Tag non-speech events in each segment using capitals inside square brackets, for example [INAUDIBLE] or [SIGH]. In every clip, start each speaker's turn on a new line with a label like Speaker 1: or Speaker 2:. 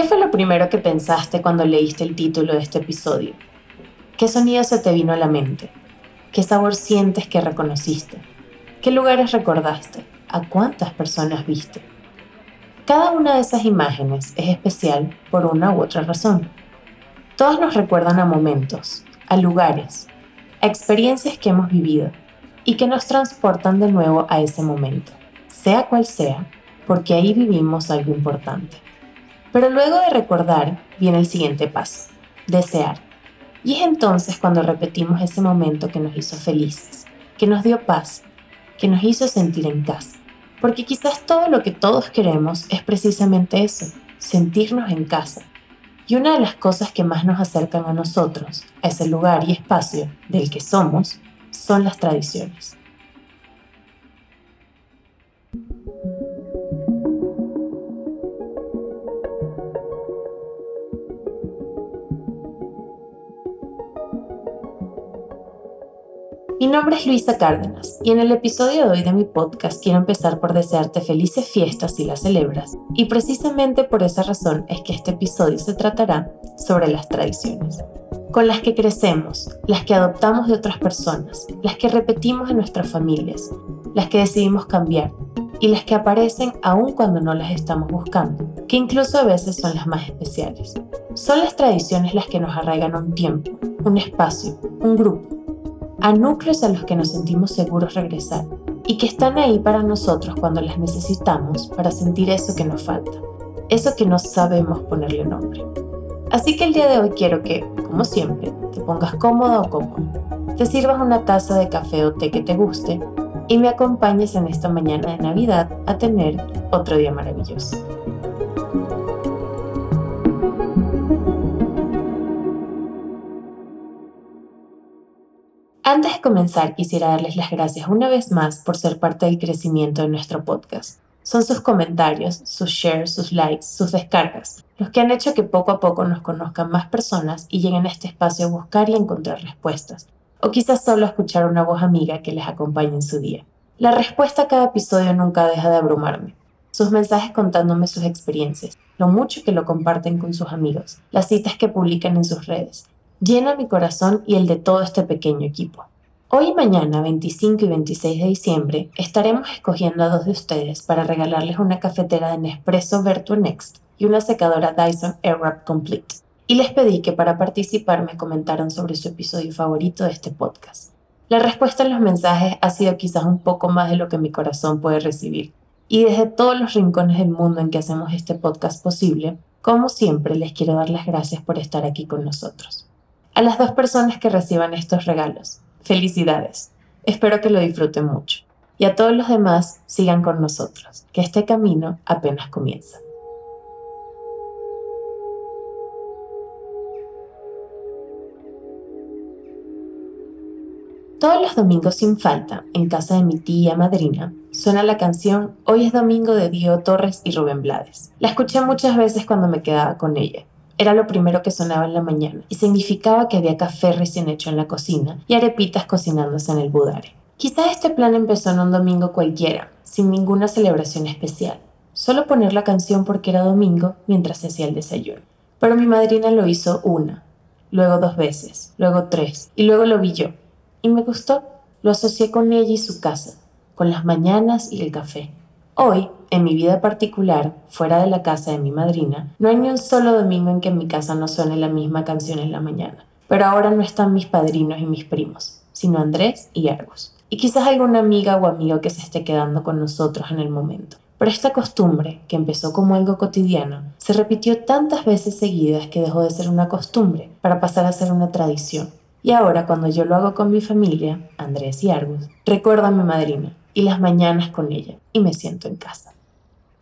Speaker 1: ¿Qué fue lo primero que pensaste cuando leíste el título de este episodio? ¿Qué sonido se te vino a la mente? ¿Qué sabor sientes que reconociste? ¿Qué lugares recordaste? ¿A cuántas personas viste? Cada una de esas imágenes es especial por una u otra razón. Todas nos recuerdan a momentos, a lugares, a experiencias que hemos vivido y que nos transportan de nuevo a ese momento, sea cual sea, porque ahí vivimos algo importante. Pero luego de recordar viene el siguiente paso, desear. Y es entonces cuando repetimos ese momento que nos hizo felices, que nos dio paz, que nos hizo sentir en casa. Porque quizás todo lo que todos queremos es precisamente eso, sentirnos en casa. Y una de las cosas que más nos acercan a nosotros, a ese lugar y espacio del que somos, son las tradiciones. Mi nombre es Luisa Cárdenas y en el episodio de hoy de mi podcast quiero empezar por desearte felices fiestas si las celebras y precisamente por esa razón es que este episodio se tratará sobre las tradiciones, con las que crecemos, las que adoptamos de otras personas, las que repetimos en nuestras familias, las que decidimos cambiar y las que aparecen aún cuando no las estamos buscando, que incluso a veces son las más especiales. Son las tradiciones las que nos arraigan un tiempo, un espacio, un grupo a núcleos a los que nos sentimos seguros regresar y que están ahí para nosotros cuando las necesitamos para sentir eso que nos falta, eso que no sabemos ponerle nombre. Así que el día de hoy quiero que, como siempre, te pongas cómodo o cómodo, te sirvas una taza de café o té que te guste y me acompañes en esta mañana de Navidad a tener otro día maravilloso. Antes de comenzar, quisiera darles las gracias una vez más por ser parte del crecimiento de nuestro podcast. Son sus comentarios, sus shares, sus likes, sus descargas, los que han hecho que poco a poco nos conozcan más personas y lleguen a este espacio a buscar y encontrar respuestas, o quizás solo escuchar una voz amiga que les acompañe en su día. La respuesta a cada episodio nunca deja de abrumarme. Sus mensajes contándome sus experiencias, lo mucho que lo comparten con sus amigos, las citas que publican en sus redes, llena mi corazón y el de todo este pequeño equipo. Hoy y mañana, 25 y 26 de diciembre, estaremos escogiendo a dos de ustedes para regalarles una cafetera de Nespresso Vertu Next y una secadora Dyson Airwrap Complete. Y les pedí que para participar me comentaran sobre su episodio favorito de este podcast. La respuesta en los mensajes ha sido quizás un poco más de lo que mi corazón puede recibir. Y desde todos los rincones del mundo en que hacemos este podcast posible, como siempre les quiero dar las gracias por estar aquí con nosotros. A las dos personas que reciban estos regalos, felicidades. Espero que lo disfruten mucho. Y a todos los demás, sigan con nosotros, que este camino apenas comienza. Todos los domingos sin falta, en casa de mi tía madrina, suena la canción Hoy es domingo de Diego Torres y Rubén Blades. La escuché muchas veces cuando me quedaba con ella era lo primero que sonaba en la mañana y significaba que había café recién hecho en la cocina y arepitas cocinándose en el budare. Quizá este plan empezó en un domingo cualquiera, sin ninguna celebración especial. Solo poner la canción porque era domingo mientras se hacía el desayuno. Pero mi madrina lo hizo una, luego dos veces, luego tres, y luego lo vi yo. Y me gustó. Lo asocié con ella y su casa, con las mañanas y el café. Hoy, en mi vida particular, fuera de la casa de mi madrina, no hay ni un solo domingo en que en mi casa no suene la misma canción en la mañana. Pero ahora no están mis padrinos y mis primos, sino Andrés y Argos. Y quizás alguna amiga o amigo que se esté quedando con nosotros en el momento. Pero esta costumbre, que empezó como algo cotidiano, se repitió tantas veces seguidas que dejó de ser una costumbre para pasar a ser una tradición. Y ahora cuando yo lo hago con mi familia, Andrés y Argos, recuerdo a mi madrina, y las mañanas con ella y me siento en casa.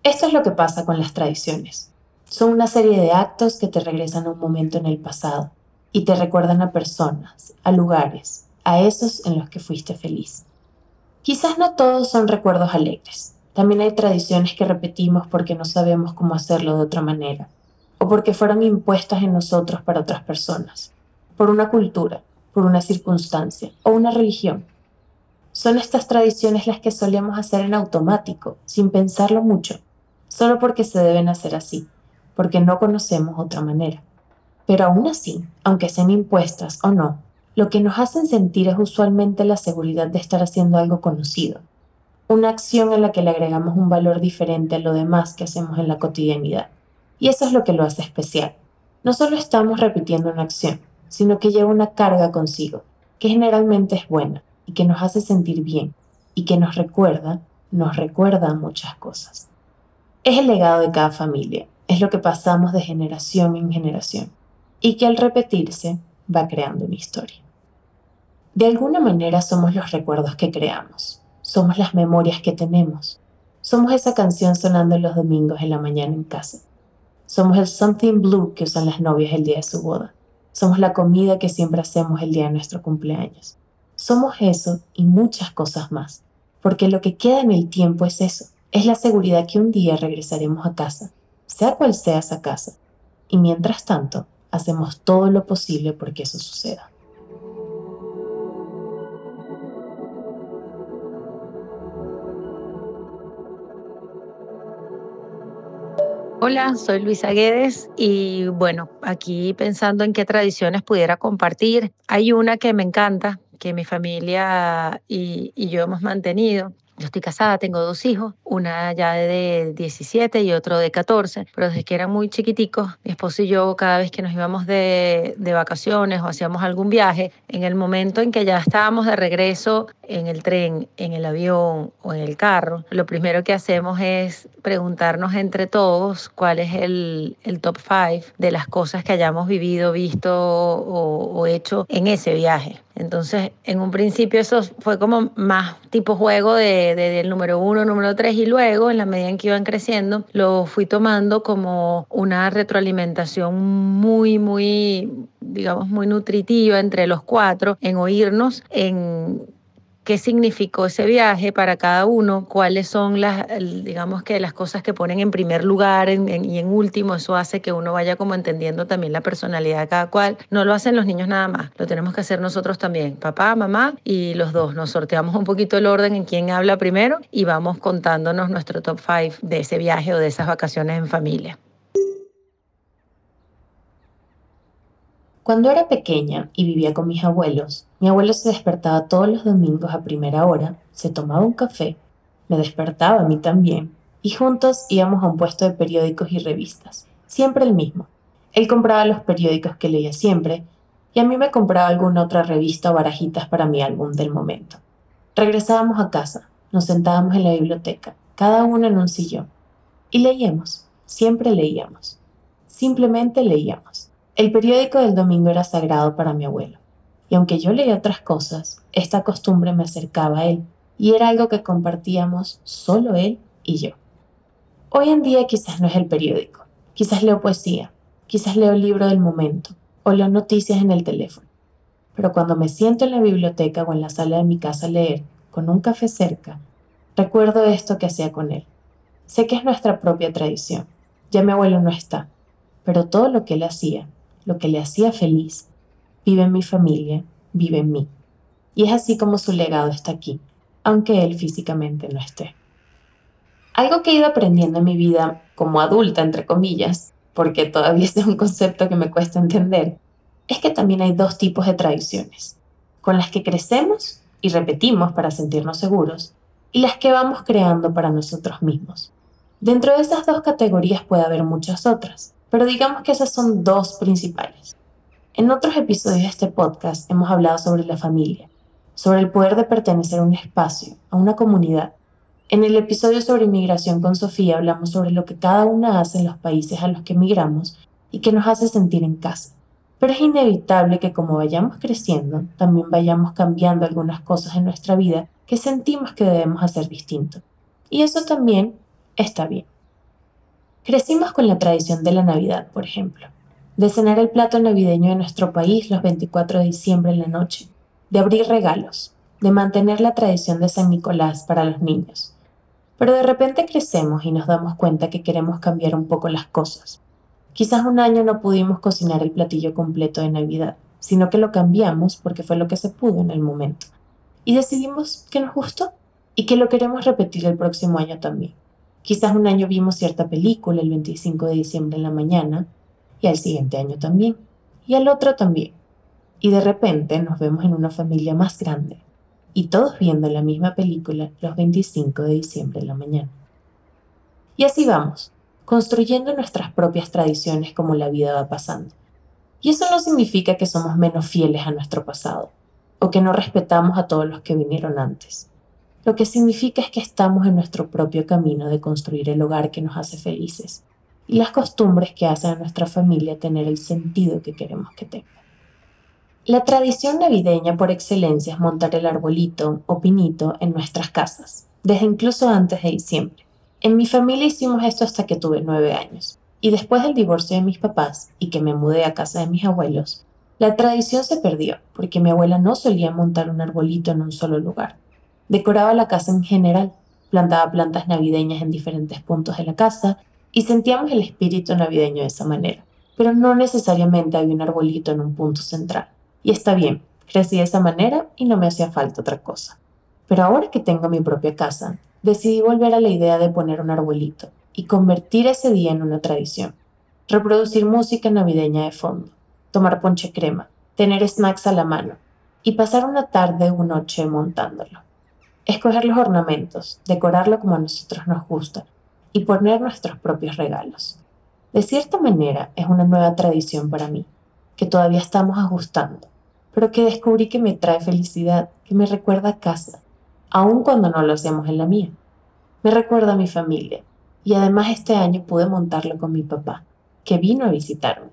Speaker 1: Esto es lo que pasa con las tradiciones. Son una serie de actos que te regresan a un momento en el pasado y te recuerdan a personas, a lugares, a esos en los que fuiste feliz. Quizás no todos son recuerdos alegres. También hay tradiciones que repetimos porque no sabemos cómo hacerlo de otra manera, o porque fueron impuestas en nosotros para otras personas, por una cultura, por una circunstancia o una religión. Son estas tradiciones las que solemos hacer en automático, sin pensarlo mucho, solo porque se deben hacer así, porque no conocemos otra manera. Pero aún así, aunque sean impuestas o no, lo que nos hacen sentir es usualmente la seguridad de estar haciendo algo conocido, una acción en la que le agregamos un valor diferente a lo demás que hacemos en la cotidianidad. Y eso es lo que lo hace especial. No solo estamos repitiendo una acción, sino que lleva una carga consigo, que generalmente es buena y que nos hace sentir bien y que nos recuerda, nos recuerda muchas cosas. Es el legado de cada familia, es lo que pasamos de generación en generación y que al repetirse va creando una historia. De alguna manera somos los recuerdos que creamos, somos las memorias que tenemos, somos esa canción sonando los domingos en la mañana en casa, somos el something blue que usan las novias el día de su boda, somos la comida que siempre hacemos el día de nuestro cumpleaños, somos eso y muchas cosas más, porque lo que queda en el tiempo es eso, es la seguridad que un día regresaremos a casa, sea cual sea esa casa, y mientras tanto hacemos todo lo posible porque eso suceda.
Speaker 2: Hola, soy Luisa Guedes y bueno, aquí pensando en qué tradiciones pudiera compartir, hay una que me encanta, que mi familia y, yo hemos mantenido, yo estoy casada, tengo dos hijos, una ya de 17 y otro de 14, pero desde que eran muy chiquiticos, mi esposo y yo cada vez que nos íbamos de, vacaciones o hacíamos algún viaje, en el momento en que ya estábamos de regreso en el tren, en el avión o en el carro, lo primero que hacemos es preguntarnos entre todos cuál es el, top 5 de las cosas que hayamos vivido, visto o hecho en ese viaje. Entonces, en un principio eso fue como más tipo juego de, de, del número uno, número tres, y luego, en la medida en que iban creciendo, lo fui tomando como una retroalimentación muy, muy, digamos, muy nutritiva entre los cuatro, en oírnos, en qué significó ese viaje para cada uno, cuáles son las, digamos que las cosas que ponen en primer lugar y en último, eso hace que uno vaya como entendiendo también la personalidad de cada cual. No lo hacen los niños nada más, lo tenemos que hacer nosotros también, papá, mamá y los dos. Nos sorteamos un poquito el orden en quién habla primero y vamos contándonos nuestro top five de ese viaje o de esas vacaciones en familia.
Speaker 1: Cuando era pequeña y vivía con mis abuelos, mi abuelo se despertaba todos los domingos a primera hora, se tomaba un café, me despertaba a mí también, y juntos íbamos a un puesto de periódicos y revistas, siempre el mismo. Él compraba los periódicos que leía siempre, y a mí me compraba alguna otra revista o barajitas para mi álbum del momento. Regresábamos a casa, nos sentábamos en la biblioteca, cada uno en un sillón, y leíamos, siempre leíamos, simplemente leíamos. El periódico del domingo era sagrado para mi abuelo, y aunque yo leía otras cosas, esta costumbre me acercaba a él, y era algo que compartíamos solo él y yo. Hoy en día quizás no es el periódico, quizás leo poesía, quizás leo el libro del momento, o leo noticias en el teléfono. Pero cuando me siento en la biblioteca o en la sala de mi casa a leer, con un café cerca, recuerdo esto que hacía con él. Sé que es nuestra propia tradición. Ya mi abuelo no está, pero todo lo que él hacía, lo que le hacía feliz, vive en mi familia, vive en mí. Y es así como su legado está aquí, aunque él físicamente no esté. Algo que he ido aprendiendo en mi vida como adulta, entre comillas, porque todavía [LAUGHS] es un concepto que me cuesta entender, es que también hay dos tipos de tradiciones, con las que crecemos y repetimos para sentirnos seguros, y las que vamos creando para nosotros mismos. Dentro de esas dos categorías puede haber muchas otras, pero digamos que esas son dos principales. En otros episodios de este podcast hemos hablado sobre la familia, sobre el poder de pertenecer a un espacio, a una comunidad. En el episodio sobre inmigración con Sofía hablamos sobre lo que cada una hace en los países a los que emigramos y que nos hace sentir en casa. Pero es inevitable que como vayamos creciendo, también vayamos cambiando algunas cosas en nuestra vida que sentimos que debemos hacer distinto. Y eso también está bien. Crecimos con la tradición de la Navidad, por ejemplo, de cenar el plato navideño de nuestro país los 24 de diciembre en la noche, de abrir regalos, de mantener la tradición de San Nicolás para los niños. Pero de repente crecemos y nos damos cuenta que queremos cambiar un poco las cosas. Quizás un año no pudimos cocinar el platillo completo de Navidad, sino que lo cambiamos porque fue lo que se pudo en el momento. Y decidimos que nos gustó y que lo queremos repetir el próximo año también. Quizás un año vimos cierta película el 25 de diciembre en la mañana y al siguiente año también, y al otro también. Y de repente nos vemos en una familia más grande y todos viendo la misma película los 25 de diciembre en la mañana. Y así vamos, construyendo nuestras propias tradiciones como la vida va pasando. Y eso no significa que somos menos fieles a nuestro pasado o que no respetamos a todos los que vinieron antes. Lo que significa es que estamos en nuestro propio camino de construir el hogar que nos hace felices y las costumbres que hacen a nuestra familia tener el sentido que queremos que tenga. La tradición navideña por excelencia es montar el arbolito o pinito en nuestras casas, desde incluso antes de diciembre. En mi familia hicimos esto hasta que tuve nueve años, y después del divorcio de mis papás y que me mudé a casa de mis abuelos, la tradición se perdió porque mi abuela no solía montar un arbolito en un solo lugar. Decoraba la casa en general, plantaba plantas navideñas en diferentes puntos de la casa y sentíamos el espíritu navideño de esa manera, pero no necesariamente había un arbolito en un punto central. Y está bien, crecí de esa manera y no me hacía falta otra cosa. Pero ahora que tengo mi propia casa, decidí volver a la idea de poner un arbolito y convertir ese día en una tradición. Reproducir música navideña de fondo, tomar ponche crema, tener snacks a la mano y pasar una tarde o noche montándolo. Escoger los ornamentos, decorarlo como a nosotros nos gusta y poner nuestros propios regalos. De cierta manera es una nueva tradición para mí, que todavía estamos ajustando, pero que descubrí que me trae felicidad, que me recuerda a casa, aun cuando no lo hacemos en la mía. Me recuerda a mi familia y además este año pude montarlo con mi papá, que vino a visitarme.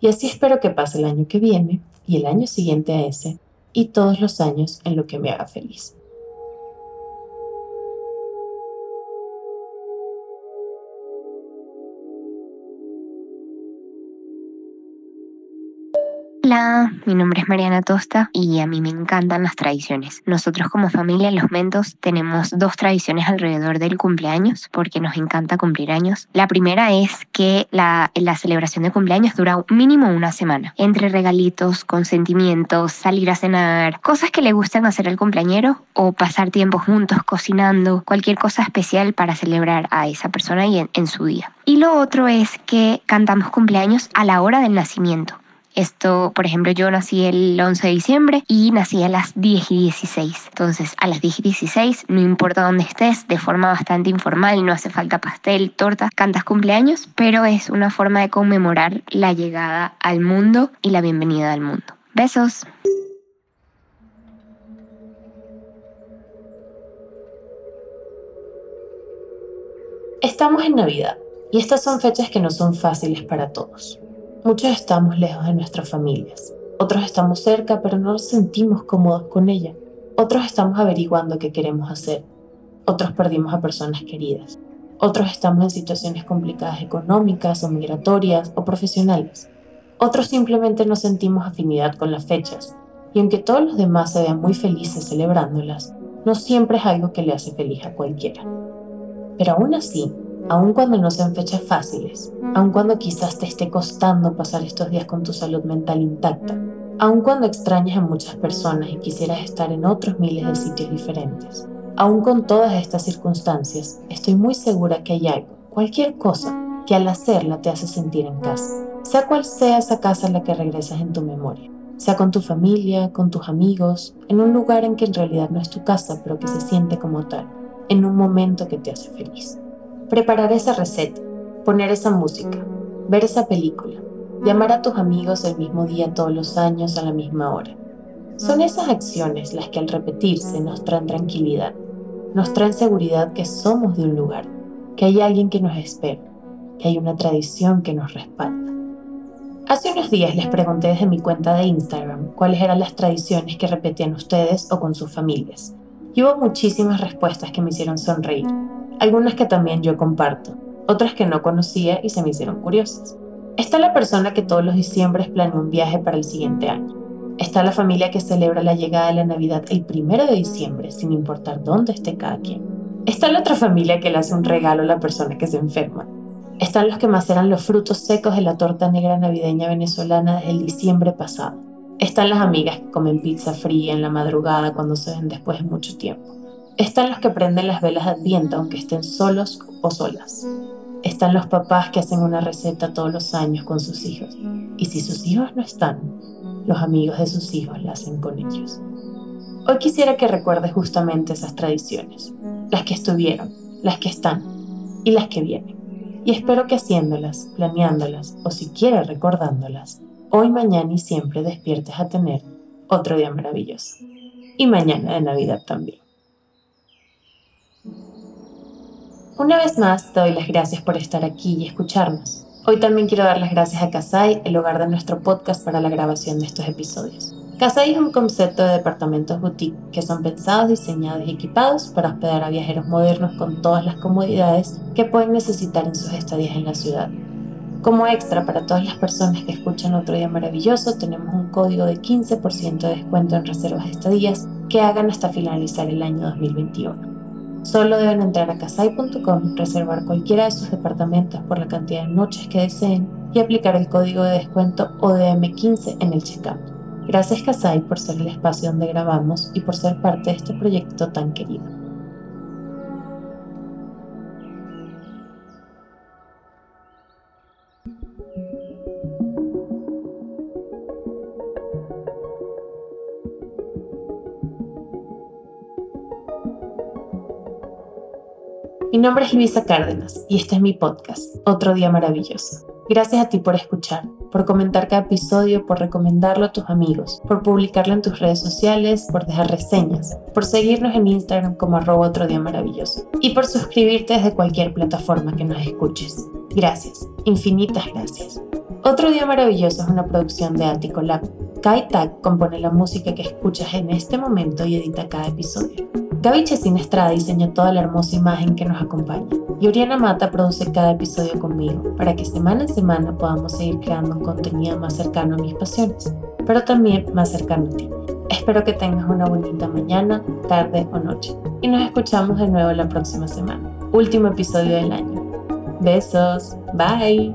Speaker 1: Y así espero que pase el año que viene y el año siguiente a ese y todos los años en lo que me haga feliz.
Speaker 3: Hola, mi nombre es Mariana Tosta y a mí me encantan las tradiciones. Nosotros como familia en Los Mentos tenemos dos tradiciones alrededor del cumpleaños porque nos encanta cumplir años. La primera es que la, la celebración de cumpleaños dura mínimo una semana. Entre regalitos, consentimientos, salir a cenar, cosas que le gustan hacer al cumpleañero o pasar tiempo juntos cocinando, cualquier cosa especial para celebrar a esa persona y en su día. Y lo otro es que cantamos cumpleaños a la hora del nacimiento. Esto, por ejemplo, yo nací el 11 de diciembre y nací a las 10 y 16. Entonces, a las 10 y 16, no importa dónde estés, de forma bastante informal, no hace falta pastel, torta, cantas cumpleaños, pero es una forma de conmemorar la llegada al mundo y la bienvenida al mundo. Besos.
Speaker 1: Estamos en Navidad y estas son fechas que no son fáciles para todos. Muchos estamos lejos de nuestras familias, otros estamos cerca pero no nos sentimos cómodos con ella, otros estamos averiguando qué queremos hacer, otros perdimos a personas queridas, otros estamos en situaciones complicadas económicas o migratorias o profesionales, otros simplemente no sentimos afinidad con las fechas, y aunque todos los demás se vean muy felices celebrándolas, no siempre es algo que le hace feliz a cualquiera. Pero aún así, aun cuando no sean fechas fáciles, aun cuando quizás te esté costando pasar estos días con tu salud mental intacta, aun cuando extrañas a muchas personas y quisieras estar en otros miles de sitios diferentes. Aun con todas estas circunstancias, estoy muy segura que hay algo, cualquier cosa, que al hacerla te hace sentir en casa, sea cual sea esa casa a la que regresas en tu memoria, sea con tu familia, con tus amigos, en un lugar en que en realidad no es tu casa, pero que se siente como tal, en un momento que te hace feliz. Preparar esa receta, poner esa música, ver esa película, llamar a tus amigos el mismo día todos los años a la misma hora. Son esas acciones las que al repetirse nos traen tranquilidad, nos traen seguridad que somos de un lugar, que hay alguien que nos espera, que hay una tradición que nos respalda. Hace unos días les pregunté desde mi cuenta de Instagram cuáles eran las tradiciones que repetían ustedes o con sus familias. Y hubo muchísimas respuestas que me hicieron sonreír algunas que también yo comparto, otras que no conocía y se me hicieron curiosas. Está la persona que todos los diciembres planea un viaje para el siguiente año. Está la familia que celebra la llegada de la Navidad el primero de diciembre, sin importar dónde esté cada quien. Está la otra familia que le hace un regalo a la persona que se enferma. Están los que maceran los frutos secos de la torta negra navideña venezolana desde el diciembre pasado. Están las amigas que comen pizza fría en la madrugada cuando se ven después de mucho tiempo. Están los que prenden las velas de Adviento aunque estén solos o solas. Están los papás que hacen una receta todos los años con sus hijos. Y si sus hijos no están, los amigos de sus hijos la hacen con ellos. Hoy quisiera que recuerdes justamente esas tradiciones, las que estuvieron, las que están y las que vienen. Y espero que haciéndolas, planeándolas o siquiera recordándolas, hoy, mañana y siempre despiertes a tener otro día maravilloso. Y mañana de Navidad también. Una vez más, te doy las gracias por estar aquí y escucharnos. Hoy también quiero dar las gracias a Kasai, el hogar de nuestro podcast para la grabación de estos episodios. Kasai es un concepto de departamentos boutique que son pensados, diseñados y equipados para hospedar a viajeros modernos con todas las comodidades que pueden necesitar en sus estadías en la ciudad. Como extra para todas las personas que escuchan Otro Día Maravilloso, tenemos un código de 15% de descuento en reservas de estadías que hagan hasta finalizar el año 2021. Solo deben entrar a casai.com, reservar cualquiera de sus departamentos por la cantidad de noches que deseen y aplicar el código de descuento ODM15 en el checkout. Gracias Casai por ser el espacio donde grabamos y por ser parte de este proyecto tan querido. Mi nombre es Luisa Cárdenas y este es mi podcast, Otro Día Maravilloso. Gracias a ti por escuchar, por comentar cada episodio, por recomendarlo a tus amigos, por publicarlo en tus redes sociales, por dejar reseñas, por seguirnos en Instagram como arroba otro día maravilloso y por suscribirte desde cualquier plataforma que nos escuches. Gracias, infinitas gracias. Otro Día Maravilloso es una producción de Attico Lab. Kai Tak compone la música que escuchas en este momento y edita cada episodio. Gaby Chesina Estrada diseñó toda la hermosa imagen que nos acompaña. Y Oriana Mata produce cada episodio conmigo, para que semana en semana podamos seguir creando un contenido más cercano a mis pasiones, pero también más cercano a ti. Espero que tengas una bonita mañana, tarde o noche. Y nos escuchamos de nuevo la próxima semana. Último episodio del año. Besos. Bye.